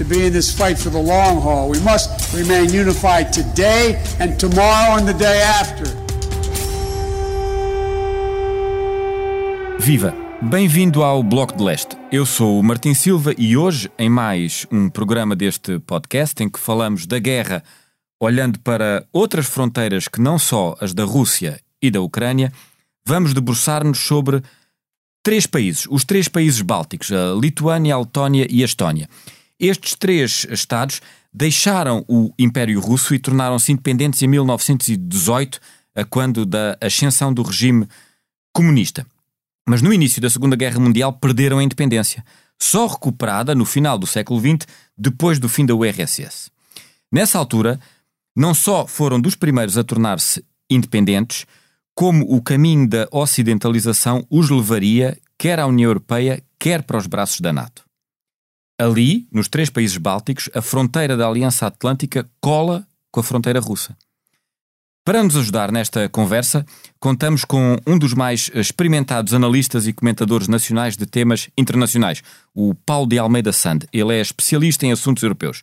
to be in this fight for the long haul. We must remain unified today and tomorrow and the day after. Viva! Bem-vindo ao Bloco de Leste. Eu sou o Martim Silva e hoje, em mais um programa deste podcast em que falamos da guerra olhando para outras fronteiras que não só as da Rússia e da Ucrânia, vamos debruçar-nos sobre três países, os três países bálticos, a Lituânia, a Letónia e a Estónia. Estes três Estados deixaram o Império Russo e tornaram-se independentes em 1918, a quando da ascensão do regime comunista. Mas no início da Segunda Guerra Mundial perderam a independência, só recuperada no final do século XX, depois do fim da URSS. Nessa altura, não só foram dos primeiros a tornar-se independentes, como o caminho da ocidentalização os levaria quer à União Europeia, quer para os braços da NATO. Ali, nos três países bálticos, a fronteira da Aliança Atlântica cola com a fronteira russa. Para nos ajudar nesta conversa, contamos com um dos mais experimentados analistas e comentadores nacionais de temas internacionais, o Paulo de Almeida Sand. Ele é especialista em assuntos europeus.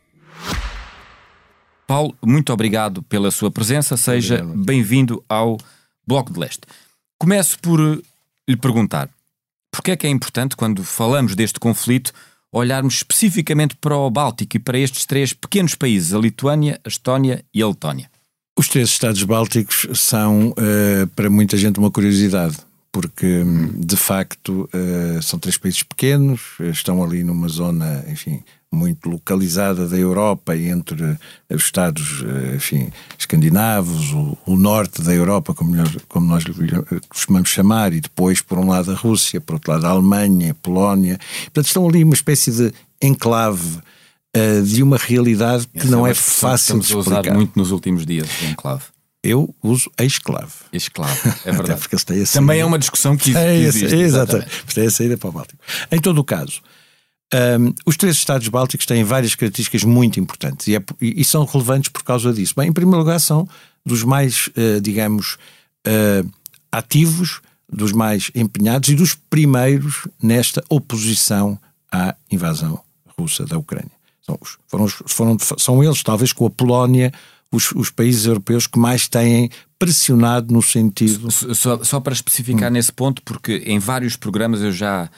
Paulo, muito obrigado pela sua presença. Seja bem-vindo ao Bloco de Leste. Começo por eh, lhe perguntar porque é que é importante, quando falamos deste conflito, olharmos especificamente para o Báltico e para estes três pequenos países, a Lituânia, a Estónia e a Letónia. Os três Estados Bálticos são, eh, para muita gente, uma curiosidade, porque, hum, de facto, eh, são três países pequenos, estão ali numa zona, enfim, muito localizada da Europa e entre eh, os Estados, eh, enfim, escandinavos, o, o norte da Europa, como, nós- como nós lhe costumamos chamar, e depois, por um lado, a Rússia, por outro lado, a Alemanha, a Polónia. Portanto, estão ali uma espécie de enclave eh, de uma realidade que não é uma expressão que fácil de a explicar. muito nos últimos dias, enclave. Eu uso esclave. Esclave, é Até verdade. porque a Também saída. é uma discussão que, que É, existe. esse- exatamente. Mas tem a saída para o Báltico. Em todo o caso, hum, os três Estados Bálticos têm várias características muito importantes e, é e- são relevantes por causa disso. Bem, em primeiro lugar, são dos mais, eh, digamos, eh, ativos, dos mais empenhados e dos primeiros nesta oposição à invasão russa da Ucrânia. São, os- foram, foram, são eles, talvez com a Polónia, os, os países europeus que mais têm pressionado no sentido. Só, só para especificar Hum. nesse ponto, porque em vários programas eu já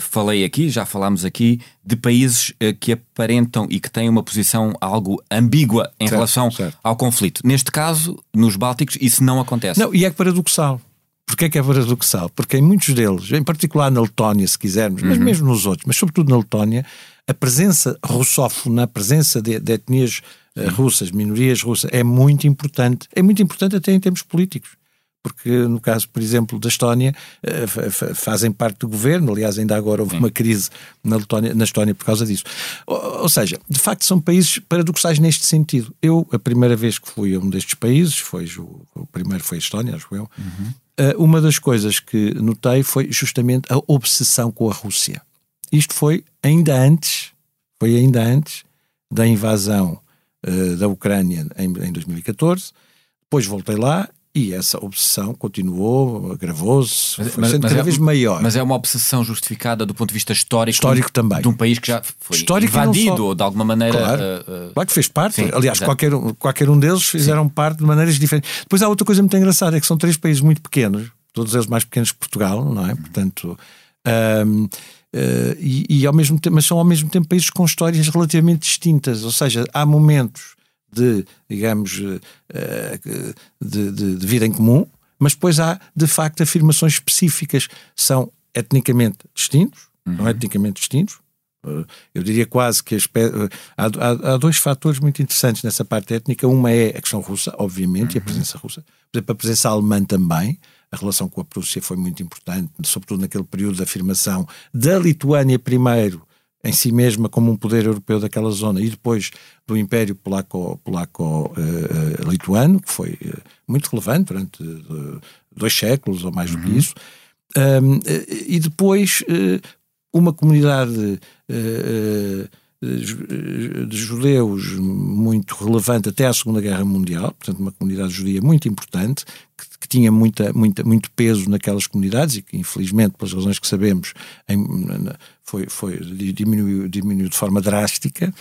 falei aqui, já falámos aqui, de países eh, que aparentam e que têm uma posição algo ambígua em Certo, relação certo. ao conflito. Neste caso, nos Bálticos, isso não acontece. Não, e é paradoxal. Porquê é que é paradoxal? Porque em muitos deles, em particular na Letónia, se quisermos, mas mesmo nos outros, mas sobretudo na Letónia, a presença russófona, a presença de, de etnias eh, russas, minorias russas, é muito importante. É muito importante até em termos políticos. Porque no caso, por exemplo, da Estónia, eh, fa- fa- fazem parte do governo, aliás, ainda agora houve uma crise na, Letónia, na Estónia por causa disso. Ou, ou seja, de facto são países paradoxais neste sentido. Eu, a primeira vez que fui a um destes países, foi o, o primeiro foi a Estónia, acho eu, eh, uma das coisas que notei foi justamente a obsessão com a Rússia. Isto foi ainda antes, foi ainda antes da invasão eh, da Ucrânia em, em 2014. Depois voltei lá e essa obsessão continuou, agravou-se, foi sendo cada é, vez maior. mas é uma obsessão justificada do ponto de vista histórico, Histórico também. de um país que já foi Histórico invadido ou de alguma maneira. Claro. eh, eh, Claro que fez parte. Sim, Aliás, exato. qualquer, um- qualquer um deles fizeram parte de maneiras diferentes. Depois há outra coisa muito engraçada: é que são três países muito pequenos, todos eles mais pequenos que Portugal, não é? Portanto. ahm, eh, e, e ao mesmo tempo, mas são ao mesmo tempo países com histórias relativamente distintas, ou seja, há momentos de, digamos, de, de, de vida em comum, mas depois há, de facto, afirmações específicas. São etnicamente distintos, uhum. não etnicamente distintos. Eu diria quase que há, há, há, dois fatores muito interessantes nessa parte étnica. Uma é a questão russa, obviamente, uhum. e a uhum. presença russa. Por exemplo, a presença alemã também. A relação com a Prússia foi muito importante, sobretudo naquele período de afirmação da Lituânia primeiro em si mesma como um poder europeu daquela zona e depois do Império Polaco-Lituano, Polaco, uh, que foi uh, muito relevante durante uh, dois séculos ou mais do que uhum. isso. Um, e depois uma comunidade de judeus muito relevante até à Segunda Guerra Mundial, portanto uma comunidade judia muito importante, que, que, tinha muita, muita, muito peso naquelas comunidades e que infelizmente, pelas razões que sabemos, em, foi, foi, diminuiu, diminuiu de forma drástica,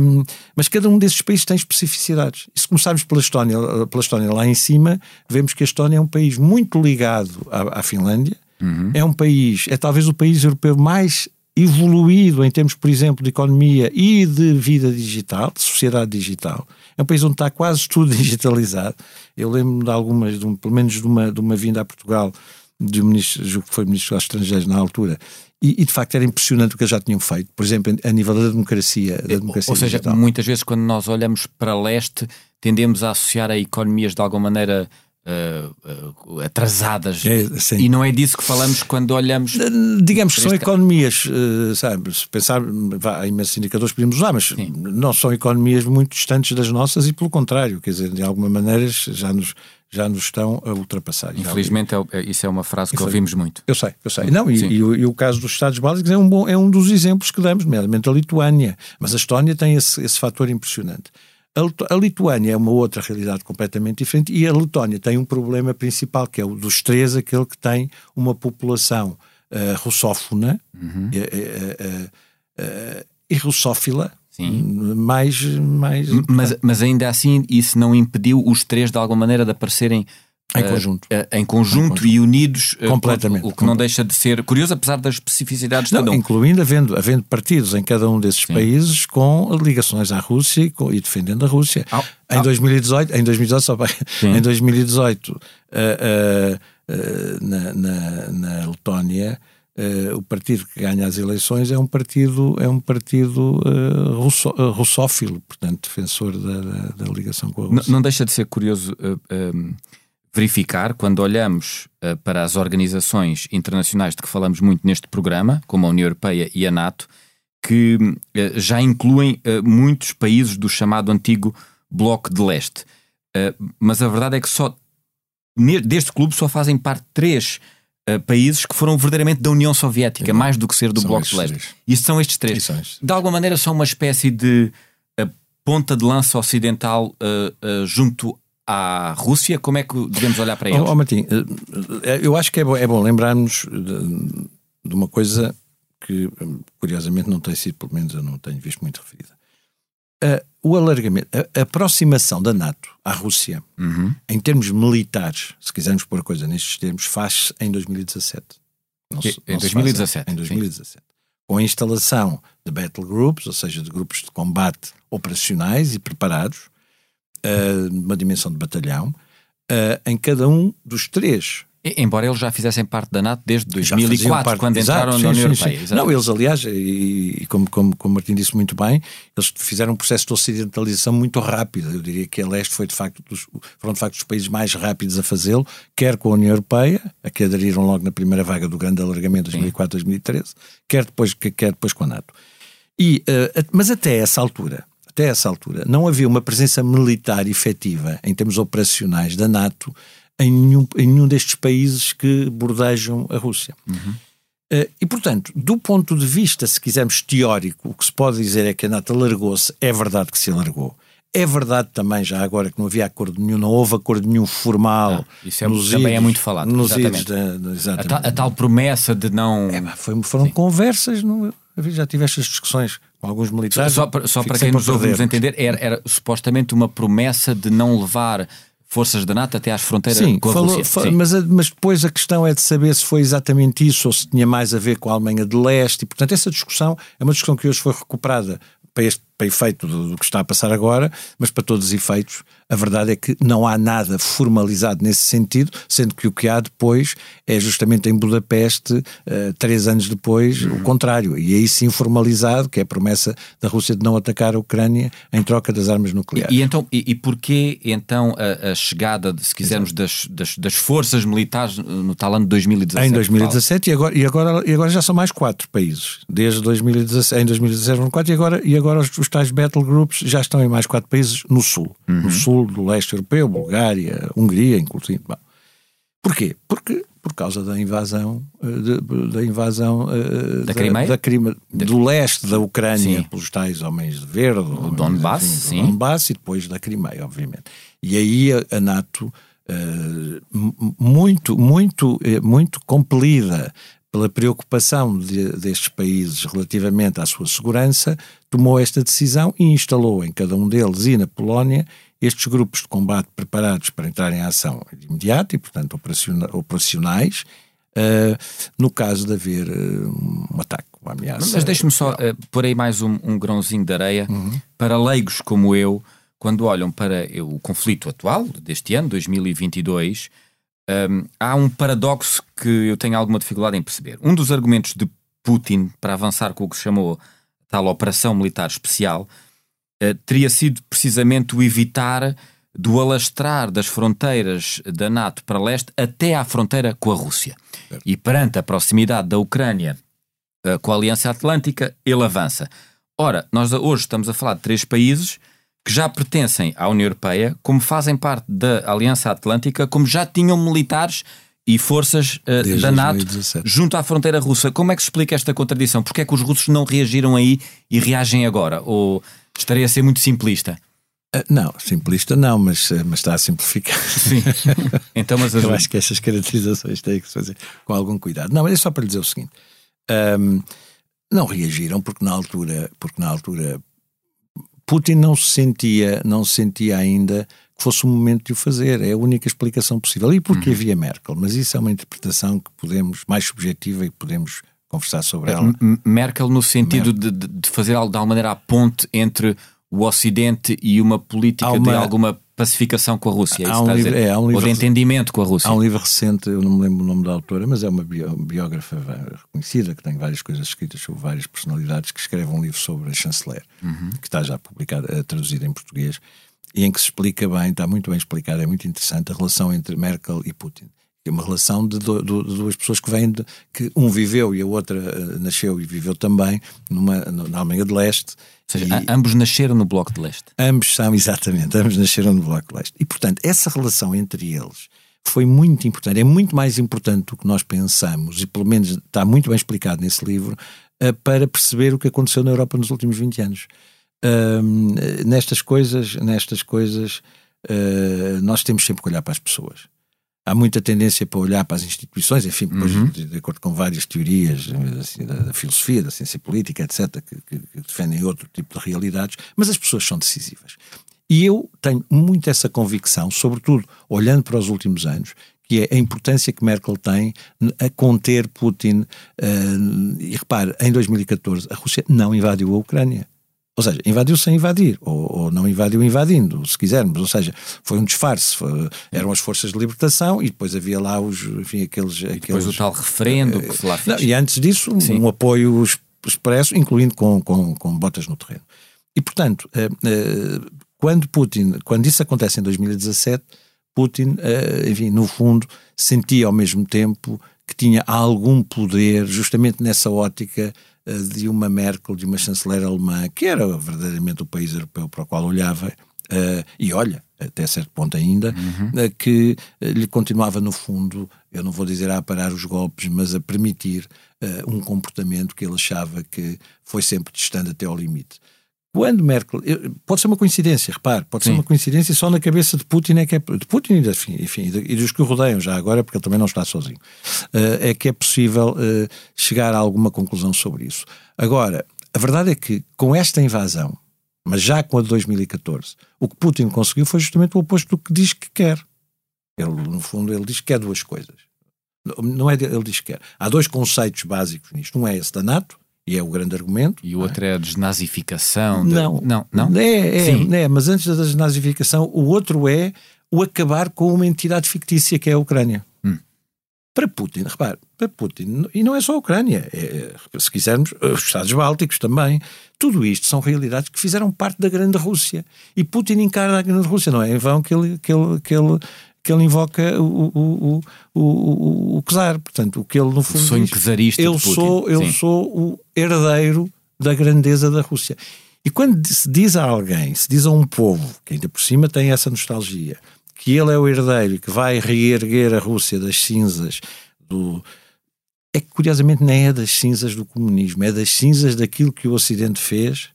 um, mas cada um desses países tem especificidades. E se começarmos pela Estónia, pela Estónia lá em cima, vemos que a Estónia é um país muito ligado à, à Finlândia, uhum. é um país, é talvez o país europeu mais evoluído em termos, por exemplo, de economia e de vida digital, de sociedade digital. É um país onde está quase tudo digitalizado. Eu lembro de algumas, de um, pelo menos de uma, de uma vinda a Portugal de um ministro, que foi ministro dos estrangeiros na altura, e, e, de facto era impressionante o que eles já tinham feito, por exemplo, a nível da democracia. Da democracia Ou seja, digital. muitas vezes quando nós olhamos para leste, tendemos a associar a economias de alguma maneira uh, uh, atrasadas. É, e não é disso que falamos quando olhamos. Digamos que são economias, uh, sabe, se pensar, há imensos indicadores que podemos usar, mas Sim. não são economias muito distantes das nossas e pelo contrário, quer dizer, de alguma maneira já nos já nos estão a ultrapassar. Infelizmente, é, isso é uma frase que ouvimos muito. Eu sei, eu sei. Não, e, e, o, e, o, caso dos Estados Básicos é um, bom, é um dos exemplos que damos, nomeadamente a Lituânia. Mas a Estónia tem esse, esse fator impressionante. A, Lituânia é uma outra realidade completamente diferente e a Letónia tem um problema principal, que é o dos três, aquele que tem uma população uh, russófona uhum. uh, uh, e russófila. Sim. Mais, mais... Mas, mas ainda assim, isso não impediu os três de alguma maneira de aparecerem em conjunto. Uh, em, conjunto em conjunto e unidos. Uh, Completamente. O que não deixa de ser curioso, apesar das especificidades de cada um. Incluindo havendo, havendo partidos em cada um desses Sim. países com ligações à Rússia e, com, e defendendo a Rússia. Ah, em, ah. 2018, em 2018, só, em 2018, uh, na, na, na Letónia, Uh, o partido que ganha as eleições é um partido é um partido uh, russo, uh, russófilo, portanto defensor da, da, da, ligação com a Rússia. Não, não deixa de ser curioso verificar quando olhamos uh, para as organizações internacionais de que falamos muito neste programa, como a União Europeia e a NATO, que uh, já incluem uh, muitos países do chamado antigo Bloco de Leste. mas a verdade é que só deste clube só fazem parte três países que foram verdadeiramente da União Soviética, mais do que ser do Bloco de Leste. Três. E são estes três. São estes. De alguma maneira são uma espécie de ponta de lança ocidental junto à Rússia? Como é que devemos olhar para eles? Oh, oh Martim, eh, eu acho que é bom, é bom lembrarmos de, de, uma coisa que, curiosamente, não tem sido, pelo menos eu não tenho visto muito referida. Uh, o alargamento, a, aproximação da NATO à Rússia, uhum. em termos militares, se quisermos pôr a coisa nestes termos, faz-se em 2017. Não se, em, não 2017. em 2017. Sim. Com a instalação de battle groups, ou seja, de grupos de combate operacionais e preparados, uh, uma dimensão de batalhão, uh, em cada um dos três Embora eles já fizessem parte da NATO desde 2004, parte, quando exato, entraram sim, na União sim, Europeia. Sim. Não, eles, aliás, e, e como, como, como Martim disse muito bem, eles fizeram um processo de ocidentalização muito rápido. Eu diria que a leste foi de facto dos, foram de facto os países mais rápidos a fazê-lo, quer com a União Europeia, a que aderiram logo na primeira vaga do grande alargamento de 2004-2013, quer depois, quer depois com a NATO. E, uh, mas até essa altura, até essa altura, não havia uma presença militar efetiva em termos operacionais da NATO em nenhum, em nenhum destes países que bordejam a Rússia. Uhum. Uh, e, portanto, do ponto de vista, se quisermos, teórico, o que se pode dizer é que a NATO alargou-se, é verdade que se alargou. É verdade também, já agora, que não havia acordo nenhum, não houve acordo nenhum formal. Ah, isso é, também idos, é muito falado. Nos idos da, da, a, tal, a, tal, promessa de não. É, foi, foram Sim. conversas, não, já tive estas discussões com alguns militares. Só, só, só para quem nos ouve entender, era, era, supostamente uma promessa de não levar forças da NATO até às fronteiras Sim, com a falou, Rússia. Sim. Mas, mas depois a questão é de saber se foi exatamente isso ou se tinha mais a ver com a Alemanha de Leste. E, portanto, essa discussão é uma discussão que hoje foi recuperada para este, para efeito do, do, que está a passar agora, mas para todos os efeitos, a verdade é que não há nada formalizado nesse sentido, sendo que o que há depois é justamente em Budapeste, uh, três anos depois, uhum. o contrário. E aí sim formalizado, que é a promessa da Rússia de não atacar a Ucrânia em troca das armas nucleares. E, e então, e, e porquê então a, a chegada, se quisermos, das, das, das, forças militares no tal ano de 2017? Em 2017 e agora, e, agora, e agora já são mais quatro países. Desde 2017, em 2017 foram quatro e agora, e agora os, os tais battle groups já estão em mais quatro países no sul. Uhum. No sul do leste europeu, Bulgária, Hungria, inclusive. Bom. Porquê? Porque por causa da invasão eh, de, da invasão uh, da, Crimeia? Da, Crime, do leste da Ucrânia sim. pelos tais homens de verde, o Donbass, enfim, sim. Donbass e depois da Crimeia, obviamente. E aí a, a NATO muito muito muito compelida pela preocupação de, destes países relativamente à sua segurança, tomou esta decisão e instalou em cada um deles e na Polónia estes grupos de combate preparados para entrar em ação de imediato e, portanto, operacionais, uh, no caso de haver uh, um ataque, uma ameaça. Mas deixe-me só uh, pôr aí mais um, um grãozinho de areia uhum. para leigos como eu, quando olham para o conflito atual deste ano, 2022 um, há um paradoxo que eu tenho alguma dificuldade em perceber. Um dos argumentos de Putin para avançar com o que se chamou tal operação militar especial uh, teria sido precisamente o evitar do alastrar das fronteiras da NATO para leste até à fronteira com a Rússia. E perante a proximidade da Ucrânia uh, com a Aliança Atlântica, ele avança. Ora, nós hoje estamos a falar de três países que já pertencem à União Europeia, como fazem parte da Aliança Atlântica, como já tinham militares e forças uh, da NATO 2017. junto à fronteira russa. Como é que se explica esta contradição? Porquê é que os russos não reagiram aí e reagem agora? Ou estaria a ser muito simplista? Uh, não, simplista não, mas, eh, mas está a simplificar. Sim. então, mas Eu acho que estas caracterizações têm que se fazer com algum cuidado. Não, mas é só para lhe dizer o seguinte: um, não reagiram porque na altura, porque na altura Putin não se sentia, não se sentia ainda que fosse o momento de o fazer. É a única explicação possível. E porque uhum. havia Merkel? Mas isso é uma interpretação que podemos, mais subjetiva e podemos conversar sobre é, ela. Merkel no sentido Merkel. De, de fazer de alguma maneira a ponte entre o Ocidente e uma política uma, de alguma pacificação com a Rússia, é há um livro, é, há um livro, ou de entendimento com a Rússia. Há um livro recente, eu não me lembro o nome da autora, mas é uma biógrafa reconhecida que tem várias coisas escritas sobre várias personalidades que escreve um livro sobre a chanceler, uhum. que está já publicado, eh, traduzido em português, e em que se explica bem, está muito bem explicado, é muito interessante a relação entre Merkel e Putin. É uma relação de, do, de, duas pessoas que vêm de, que um viveu e a outra uh, nasceu e viveu também numa, na Alemanha de Leste seja, e, ambos nasceram no Bloco de Leste. Ambos são, exatamente, ambos nasceram no Bloco de Leste. E, portanto, essa relação entre eles foi muito importante, é muito mais importante do que nós pensamos, e pelo menos está muito bem explicado nesse livro, uh, para perceber o que aconteceu na Europa nos últimos 20 anos. Uh, nestas coisas, nestas coisas, uh, nós temos sempre que olhar para as pessoas há muita tendência para olhar para as instituições, enfim, depois, uhum. de, de, acordo com várias teorias assim, da, da, filosofia, da ciência política, etc., que, que, que, defendem outro tipo de realidades, mas as pessoas são decisivas. E eu tenho muito essa convicção, sobretudo olhando para os últimos anos, que é a importância que Merkel tem a conter Putin. Uh, e repare, em 2014 a Rússia não invadiu a Ucrânia. Ou seja, invadiu sem invadir, ou, ou, não invadiu invadindo, se quisermos. Ou seja, foi um disfarce. Foi, eram as forças de libertação e depois havia lá os, enfim, aqueles. aqueles depois o tal referendo uh, que se lá fez. Não, e antes disso, Sim. um apoio expresso, incluindo com, com, com botas no terreno. E, portanto, uh, uh, quando Putin, quando isso acontece em 2017, Putin, enfim, no fundo, sentia ao mesmo tempo que tinha algum poder, justamente nessa ótica eh, de uma Merkel, de uma chanceler alemã, que era verdadeiramente o país europeu para o qual olhava, uh, e olha, até certo ponto ainda, uhum. uh, que lhe continuava, no fundo, eu não vou dizer a parar os golpes, mas a permitir um comportamento que ele achava que foi sempre distante até ao limite. Quando Merkel. Pode ser uma coincidência, repare, pode Sim. ser uma coincidência só na cabeça de Putin, é que é, de Putin e, enfim, e dos que o rodeiam já agora, porque ele também não está sozinho. Uh, é que é possível uh, chegar a alguma conclusão sobre isso. Agora, a verdade é que com esta invasão, mas já com a de 2014, o que Putin conseguiu foi justamente o oposto do que diz que quer. Ele, no fundo, ele diz que quer duas coisas. Não é ele diz que quer. Há dois conceitos básicos nisto. Um é esse da NATO e é o grande argumento. E o outro é a desnazificação. De... Não, não, não. É, é, Sim. é, mas antes da desnazificação, o outro é o acabar com uma entidade fictícia que é a Ucrânia. Hum. Para Putin, repare, para Putin, e não é só a Ucrânia, é, se quisermos, os Estados Bálticos também, tudo isto são realidades que fizeram parte da grande Rússia. E Putin encara a grande Rússia, não é em vão que ele, que ele, que ele que ele invoca o, o, o, o, o czar. Portanto, o que ele no fundo. O sonho czarista. Eu, sou, eu sou o herdeiro da grandeza da Rússia. E quando se diz a alguém, se diz a um povo, que ainda por cima tem essa nostalgia, que ele é o herdeiro que vai reerguer a Rússia das cinzas do. É que curiosamente nem é das cinzas do comunismo, é das cinzas daquilo que o Ocidente fez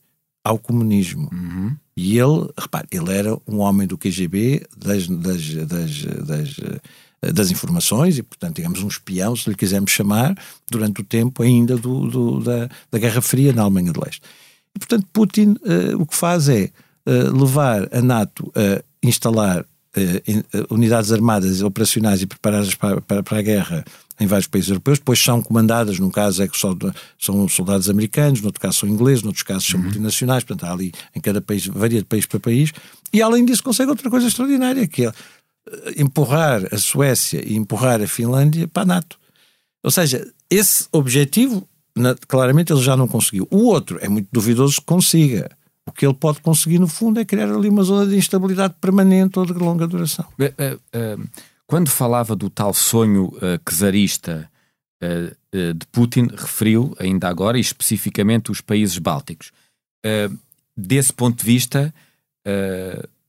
ao comunismo. Uhum. E ele, repare, ele era um homem do KGB, das, das, das, das, das informações, e portanto, digamos, um espião, se lhe quisermos chamar, durante o tempo ainda do, do da, da Guerra Fria na Alemanha de Leste. E portanto, Putin uh, o que faz é uh, levar a NATO a instalar uh, unidades armadas operacionais e preparadas para, para, para a guerra em vários países europeus, depois são comandadas, num caso é que só, são soldados americanos, no outro caso são ingleses, noutros casos são uhum. multinacionais, portanto há ali em cada país, varia de país para país, e além disso consegue outra coisa extraordinária, que é eh, empurrar a Suécia e empurrar a Finlândia para a NATO. Ou seja, esse objetivo, claramente ele já não conseguiu. O outro é muito duvidoso que consiga. O que ele pode conseguir, no fundo, é criar ali uma zona de instabilidade permanente ou de longa duração. Uh, uh, uh quando falava do tal sonho uh, czarista uh, uh, de Putin, referiu ainda agora, e especificamente os países bálticos. Uh, desse ponto de vista,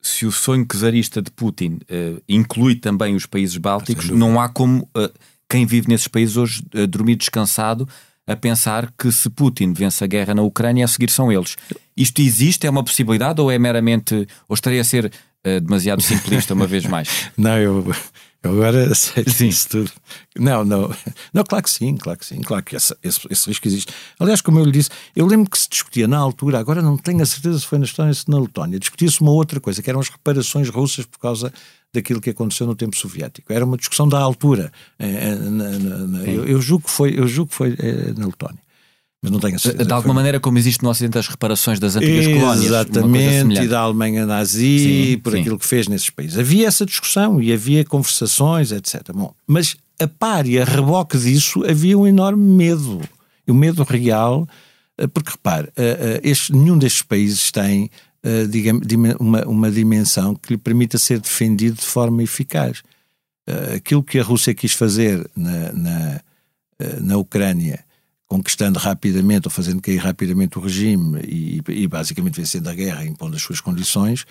se o sonho czarista de Putin inclui também os países bálticos, não há como quem vive nesses países hoje dormir descansado a pensar que se Putin vence a guerra na Ucrânia, a seguir são eles. Isto existe? É uma possibilidade ou é meramente. ou estaria a ser demasiado simplista uma vez mais? Não, eu eu agora aceito sim. isso tudo. Não, não. Não, claro que sim, claro que sim. Claro que esse, esse, esse, risco existe. Aliás, como eu lhe disse, eu lembro que se discutia na altura, agora não tenho a certeza se foi na Estónia ou se na Letónia, discutia-se uma outra coisa, que eram as reparações russas por causa daquilo que aconteceu no tempo soviético. Era uma discussão da altura. Eh, na, eu, eu, julgo que foi, eu julgo que foi eh, na Letónia mas não tenho a certeza. De alguma maneira, como existe no Ocidente as reparações das antigas Exatamente, colónias. Exatamente, e da Alemanha nazi, sim, por sim. aquilo que fez nesses países. Havia essa discussão e havia conversações, etc. Bom, mas a par e a reboque disso havia um enorme medo. O um medo real, eh, porque repare, eh, eh, este, nenhum destes países tem digamos, uma, uma dimensão que lhe permita ser defendido de forma eficaz. Aquilo que a Rússia quis fazer na, na, na Ucrânia conquistando rapidamente ou fazendo cair rapidamente o regime e, e basicamente vencendo a guerra, impondo as suas condições,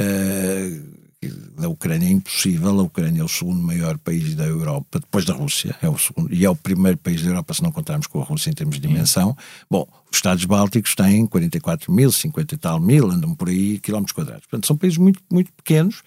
uh, da Ucrânia é impossível. A Ucrânia é o segundo maior país da Europa, depois da Rússia, é o segundo, e é o primeiro país da Europa, se não contarmos com a Rússia em termos de dimensão. Bom, os Estados Bálticos têm 44 mil, 50 e tal mil, andam por aí quilómetros quadrados. Portanto, são países muito, muito pequenos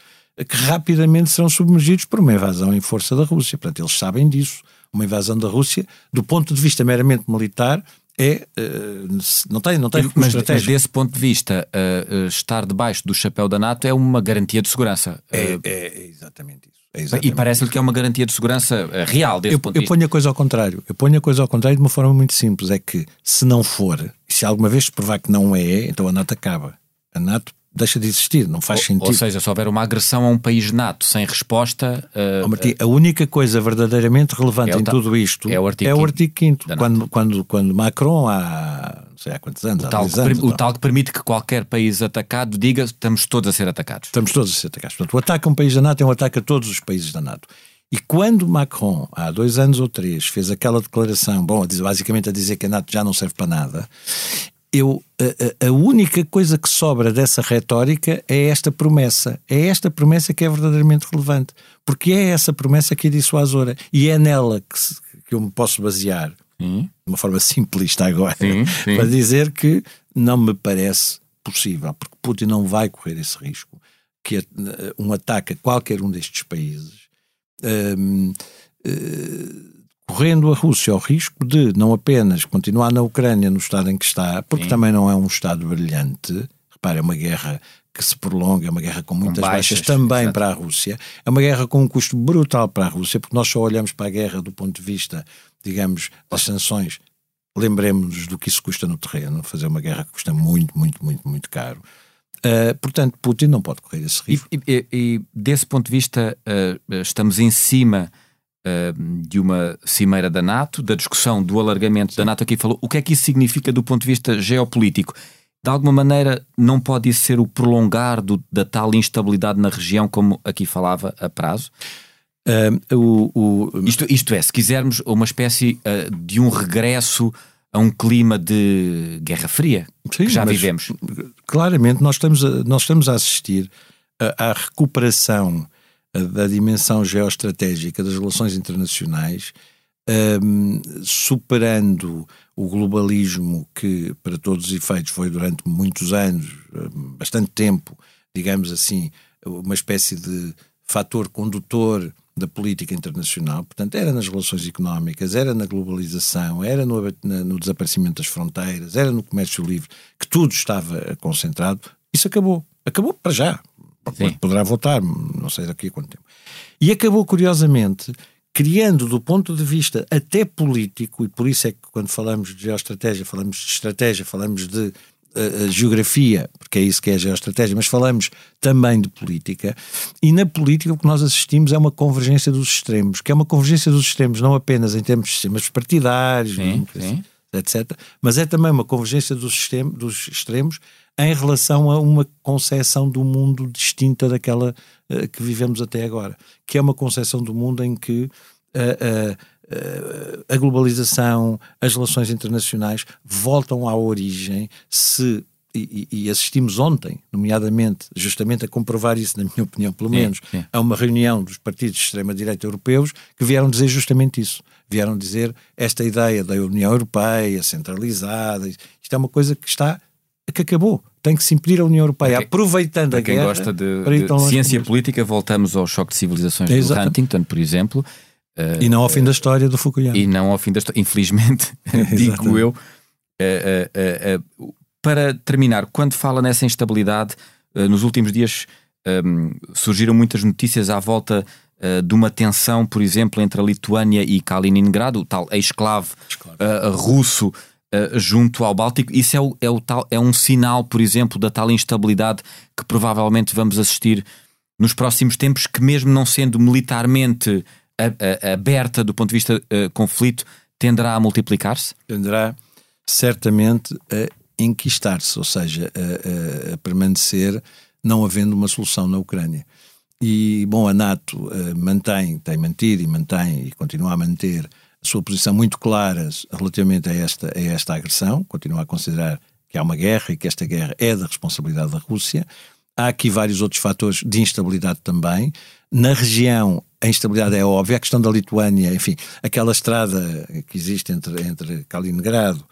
que rapidamente serão submergidos por uma invasão em força da Rússia. Portanto, eles sabem disso uma invasão da Rússia, do ponto de vista meramente militar, é, uh, não tem, não tem mas, mas desse ponto de vista, uh, uh, estar debaixo do chapéu da NATO é uma garantia de segurança. É, é, é exatamente isso. É exatamente e parece-lhe que é uma garantia de segurança real desse eu, ponto de eu vista. Eu ponho a coisa ao contrário. Eu ponho a coisa ao contrário de uma forma muito simples. É que se não for, e se alguma vez se provar que não é, então a NATO acaba. A NATO deixa de existir, não faz ou, sentido. Ou seja, se houver uma agressão a um país nato sem resposta. Uh, oh, Martim, a única coisa verdadeiramente relevante é em tudo isto é o artigo, é o artigo 5 quando, quando, quando Macron, há não sei há quantos anos, o, tal, que, anos, o tal que permite que qualquer país atacado diga estamos todos a ser atacados. Estamos todos a ser atacados. Portanto, o ataque a um país da NATO é um ataque a todos os países da NATO. E quando Macron, há dois anos ou três, fez aquela declaração, bom, basicamente a dizer que a NATO já não serve para nada, eu, a, a, única coisa que sobra dessa retórica é esta promessa. É esta promessa que é verdadeiramente relevante. Porque é essa promessa que disse o Azora. E é nela que, se, que eu me posso basear, de uma forma simplista agora, sim, sim. para dizer que não me parece possível, porque Putin não vai correr esse risco, que é, um ataque a qualquer um destes países. Um, uh, correndo a Rússia o risco de não apenas continuar na Ucrânia no estado em que está, porque Sim. também não é um estado brilhante, repare, é uma guerra que se prolonga, é uma guerra com muitas com baixas, baixas, também exatamente. para a Rússia, é uma guerra com um custo brutal para a Rússia, porque nós só olhamos para a guerra do ponto de vista, digamos, das sanções lembremos-nos do que isso custa no terreno, fazer uma guerra que custa muito, muito, muito, muito caro. Uh, portanto, Putin não pode correr esse risco. E, e, e desse ponto de vista, uh, estamos em cima de uma cimeira da NATO, da discussão do alargamento Sim. da NATO. Aqui falou o que é que isso significa do ponto de vista geopolítico. De alguma maneira, não pode isso ser o prolongar do, da tal instabilidade na região, como aqui falava a prazo? o, o... Isto, isto, é, se quisermos, uma espécie de um regresso a um clima de Guerra Fria Sim, que já vivemos. Claramente, nós estamos a, nós estamos a assistir à recuperação da dimensão geoestratégica das relações internacionais, um, superando o globalismo que, para todos os efeitos, foi durante muitos anos, bastante tempo, digamos assim, uma espécie de fator condutor da política internacional, portanto, era nas relações económicas, era na globalização, era no, no desaparecimento das fronteiras, era no comércio livre, que tudo estava concentrado, isso acabou. Acabou para já. Sim. Poderá voltar, não sei daqui a quanto tempo. E acabou, curiosamente, criando do ponto de vista até político, e por isso é que quando falamos de geoestratégia, falamos de estratégia, falamos de a, geografia, porque é isso que é a geoestratégia, mas falamos também de política, e na política o que nós assistimos é uma convergência dos extremos, que é uma convergência dos extremos não apenas em termos de sistemas partidários, sim, sim. Etc., mas é também uma convergência dos, sistema, dos extremos em relação a uma concepção do mundo distinta daquela uh, que vivemos até agora, que é uma concepção do mundo em que uh, uh, a globalização, as relações internacionais voltam à origem se e, e, assistimos ontem, nomeadamente, justamente a comprovar isso, na minha opinião, pelo menos, sim, sim. a uma reunião dos partidos de extrema-direita europeus que vieram dizer justamente isso. Vieram dizer esta ideia da União Europeia centralizada, isto é uma coisa que está, que acabou. Tem que se impedir a União Europeia, quem, aproveitando a quem guerra. gosta de, de ciência política, voltamos ao choque de civilizações é, do Huntington, por exemplo, Uh, e não ao fim da história do Fukuyama. E não ao fim da história, infelizmente, digo eu. Uh, uh, para terminar, quando fala nessa instabilidade, nos últimos dias um, surgiram muitas notícias à volta de uma tensão, por exemplo, entre a Lituânia e Kaliningrado, o tal ex-esclavo russo junto ao Báltico. Isso é, o, é, o tal, é um sinal, por exemplo, da tal instabilidade que provavelmente vamos assistir nos próximos tempos, que mesmo não sendo militarmente a, a, aberta do ponto de vista uh, conflito tenderá a multiplicar-se? Tenderá certamente enquistar-se, ou seja, a, a, a, permanecer não havendo uma solução na Ucrânia. E, bom, a NATO uh, mantém, tem mantido e mantém e continua a manter a sua posição muito clara relativamente a esta, a esta agressão, continua a considerar que há uma guerra e que esta guerra é da responsabilidade da Rússia. Há aqui vários outros fatores de instabilidade também. Na região, a instabilidade é óbvia. A questão da Lituânia, enfim, aquela estrada que existe entre, entre Kaliningrado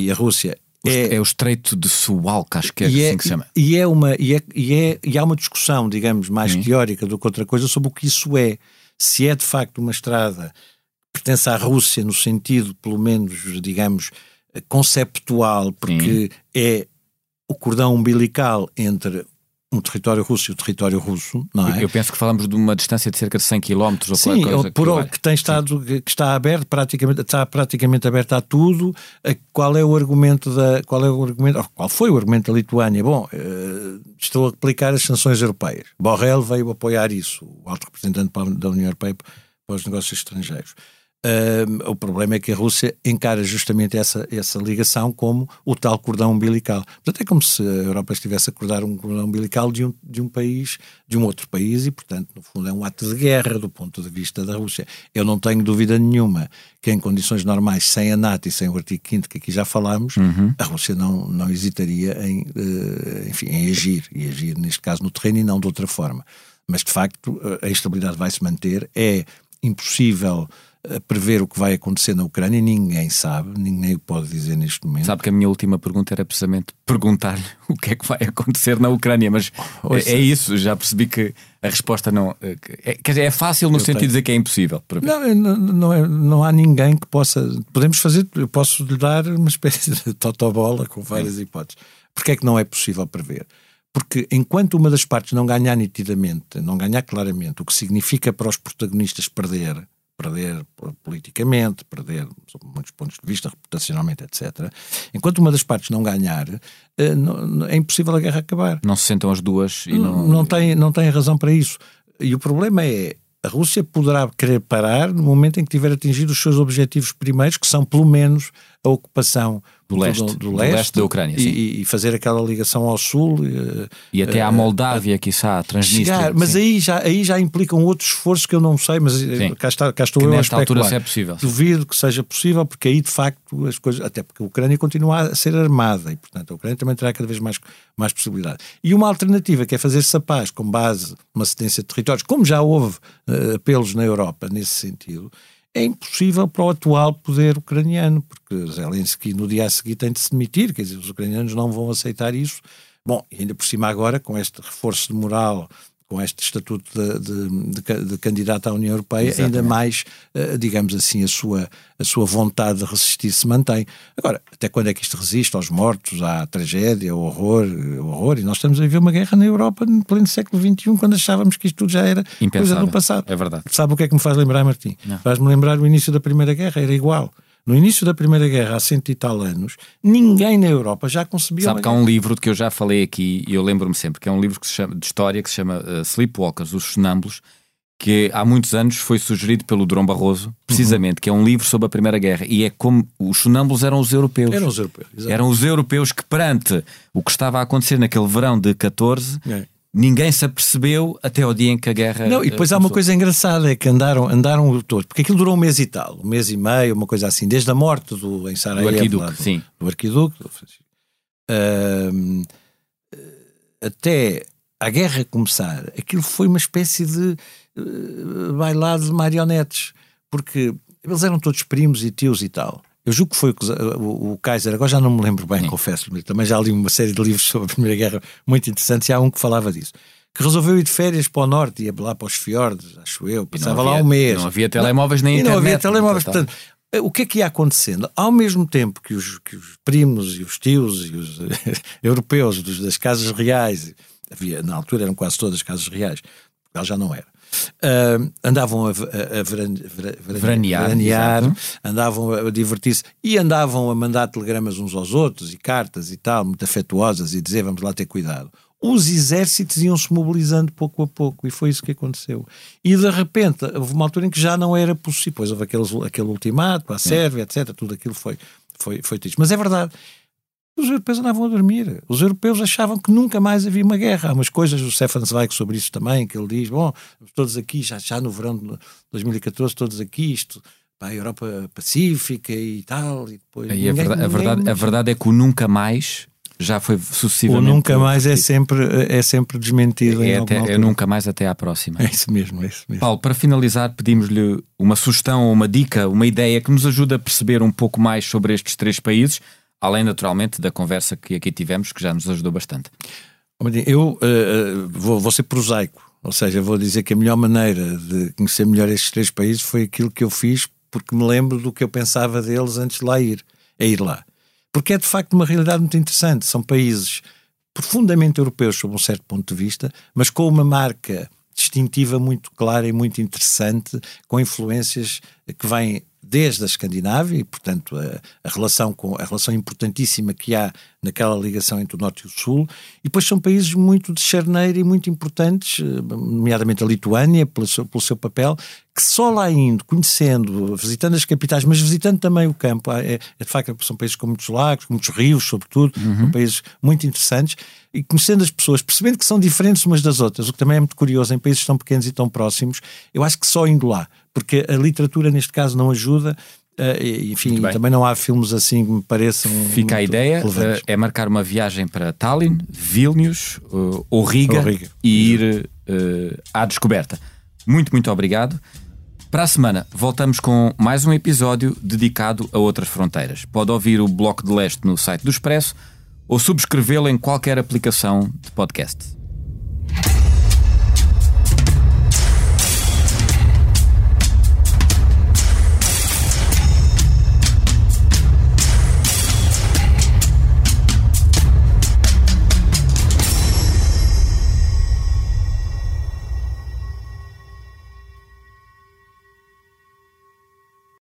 e a Rússia. É, é o Estreito de Suwalk, acho que é assim é, que se chama. E, é uma, e, é, e, é, e há uma discussão, digamos, mais Sim. teórica do que outra coisa sobre o que isso é. Se é de facto uma estrada que pertence à Rússia, no sentido, pelo menos, digamos, conceptual, porque Sim. é o cordão umbilical entre um território russo e o território russo, não é? Eu penso que falamos de uma distância de cerca de 100 km ou Sim, coisa por que, que tem estado Sim. que está aberto, praticamente está praticamente aberto a tudo. Qual é o argumento da qual é o argumento, qual foi o argumento da Lituânia? Bom, uh, estou a aplicar as sanções europeias. Borrell veio apoiar isso, o alto representante da União Europeia para os negócios estrangeiros. Uh, o problema é que a Rússia encara justamente essa, essa ligação como o tal cordão umbilical. Portanto, é como se a Europa estivesse a acordar um cordão umbilical de um, de um país, de um outro país, e, portanto, no fundo, é um ato de guerra do ponto de vista da Rússia. Eu não tenho dúvida nenhuma que, em condições normais, sem a NATO e sem o artigo 5 que aqui já falámos, uhum. a Rússia não, não hesitaria em, uh, enfim, em agir, e agir, neste caso, no terreno e não de outra forma. Mas, de facto, a instabilidade vai se manter. É impossível prever o que vai acontecer na Ucrânia, ninguém sabe, ninguém o pode dizer neste momento. Sabe que a minha última pergunta era precisamente perguntar-lhe o que é que vai acontecer na Ucrânia, mas é, é, isso, já percebi que a resposta não. Eh, é, quer dizer, é fácil no eu sentido tenho... de dizer que é impossível. Não, não, não, é, não há ninguém que possa. Podemos fazer, eu posso lhe dar uma espécie de totobola com várias Sim. hipóteses. Porque é que não é possível prever? Porque enquanto uma das partes não ganhar nitidamente, não ganhar claramente, o que significa para os protagonistas perder, perder politicamente, perder sob muitos pontos de vista, reputacionalmente, etc. Enquanto uma das partes não ganhar, eh, é impossível a guerra acabar. Não se sentam as duas e não... Não tem, não tem razão para isso. E o problema é, a Rússia poderá querer parar no momento em que tiver atingido os seus objetivos primeiros, que são pelo menos a ocupação do leste, do, do, leste, leste da Ucrânia e, e, fazer aquela ligação ao sul e, e até à Moldávia, uh, quiçá, Transnistria. Mas aí já, aí já implicam outros esforços que eu não sei, mas eh, sim. cá, está, cá estou que eu nesta a altura se é possível. Duvido que seja possível, porque aí de facto as coisas, até porque a Ucrânia continua a ser armada e portanto a Ucrânia também terá cada vez mais, mais possibilidade. E uma alternativa que é fazer-se a paz com base numa cedência de territórios, como já houve uh, apelos na Europa nesse sentido, é impossível para o atual poder ucraniano, porque Zelensky no dia a seguir tem de se demitir, quer dizer, os ucranianos não vão aceitar isso. Bom, ainda por cima agora, com este reforço de moral com este estatuto de, de, de, de candidato à União Europeia, Exatamente. ainda mais, uh, digamos assim, a sua, a sua vontade de resistir se mantém. Agora, até quando é que isto resiste aos mortos, à tragédia, ao horror, ao horror? E nós estamos a viver uma guerra na Europa no pleno século XXI, quando achávamos que isto tudo já era Impensável. coisa do passado. É verdade. Sabe o que é que me faz lembrar, Martim? Faz-me lembrar o início da Primeira Guerra, era igual. No início da Primeira Guerra, há cento e tal anos, ninguém na Europa já concebia. Sabe que há um livro de que eu já falei aqui, e eu lembro-me sempre, que é um livro chama, de história que se chama uh, Sleepwalkers, Os Sonâmbulos, que há muitos anos foi sugerido pelo Durão Barroso, precisamente, uhum. que é um livro sobre a Primeira Guerra. E é como os sonâmbulos eram os europeus. Eram os europeus, exatamente. Eram os europeus que, perante o que estava a acontecer naquele verão de 14, é ninguém se apercebeu até ao dia em que a guerra. Não, e depois há uma coisa engraçada: é que andaram, andaram todos, porque aquilo durou um mês e tal, um mês e meio, uma coisa assim, desde a morte do, em Sarajevo, do arquiduque, do, sim. do arquiduque uh, até a guerra começar, aquilo foi uma espécie de uh, bailado de marionetes, porque eles eram todos primos e tios e tal. Eu julgo que foi o, o, Kaiser, agora já não me lembro bem, confesso, também já li uma série de livros sobre a Primeira Guerra muito interessantes e há um que falava disso. Que resolveu ir de férias para o norte, ia lá para os fiordes, acho eu, passava havia, lá um mês. Não havia telemóveis nem internet. Não havia telemóveis, portanto, o que é que ia acontecendo? Ao mesmo tempo que os, que os primos e os tios e os europeus dos, das casas reais, havia, na altura eram quase todas casas reais, Portugal já não era Uh, andavam a, a, a veran, veranear, veranear andavam a divertir-se e andavam a mandar telegramas uns aos outros e cartas e tal, muito afetuosas e dizer vamos lá ter cuidado. Os exércitos iam-se mobilizando pouco a pouco e foi isso que aconteceu. E de repente houve uma altura em que já não era possível, pois houve aqueles, aquele ultimato, a Sérvia, etc. Tudo aquilo foi, foi, foi triste. Mas é verdade, os europeus andavam a dormir. Os europeus achavam que nunca mais havia uma guerra. Há umas coisas, o Stefan Zweig sobre isso também, que ele diz: bom, todos aqui, já, já no verão de 2014, todos aqui, isto para a Europa Pacífica e tal. E depois, e ninguém, a, verdade, a, verdade, a verdade é que o nunca mais já foi sucessivamente. O nunca mais é sempre, é sempre desmentido. É, até, é nunca mais até à próxima. É isso mesmo, é isso mesmo. Paulo, para finalizar, pedimos-lhe uma sugestão, uma dica, uma ideia que nos ajude a perceber um pouco mais sobre estes três países além naturalmente da conversa que aqui tivemos, que já nos ajudou bastante. Eu uh, vou, vou ser prosaico, ou seja, vou dizer que a melhor maneira de conhecer melhor estes três países foi aquilo que eu fiz porque me lembro do que eu pensava deles antes de lá ir, a ir lá. Porque é de facto uma realidade muito interessante. São países profundamente europeus sob um certo ponto de vista, mas com uma marca distintiva muito clara e muito interessante, com influências que vêm desde a Escandinávia e, portanto, a, a, relação com a relação importantíssima que há naquela ligação entre o Norte e o Sul, e depois são países muito de charneira e muito importantes, eh, nomeadamente a Lituânia, pelo seu, pelo seu papel, que só lá indo, conhecendo, visitando as capitais, mas visitando também o campo, é, é de facto são países com muitos lagos, com muitos rios, sobretudo, uhum. são países muito interessantes, e conhecendo as pessoas, percebendo que são diferentes umas das outras, o que também é muito curioso em países tão pequenos e tão próximos, eu acho que só indo lá, porque a literatura neste caso não ajuda, Uh, enfim, também não há filmes assim que me pareçam. Fica a ideia: uh, é marcar uma viagem para Tallinn, Vilnius uh, ou, Riga, ou, Riga, e ir à descoberta. Muito, muito obrigado. Para a semana, voltamos com mais um episódio dedicado a outras fronteiras. Pode ouvir o Bloco de Leste no site do Expresso ou subscrevê-lo em qualquer aplicação de podcast.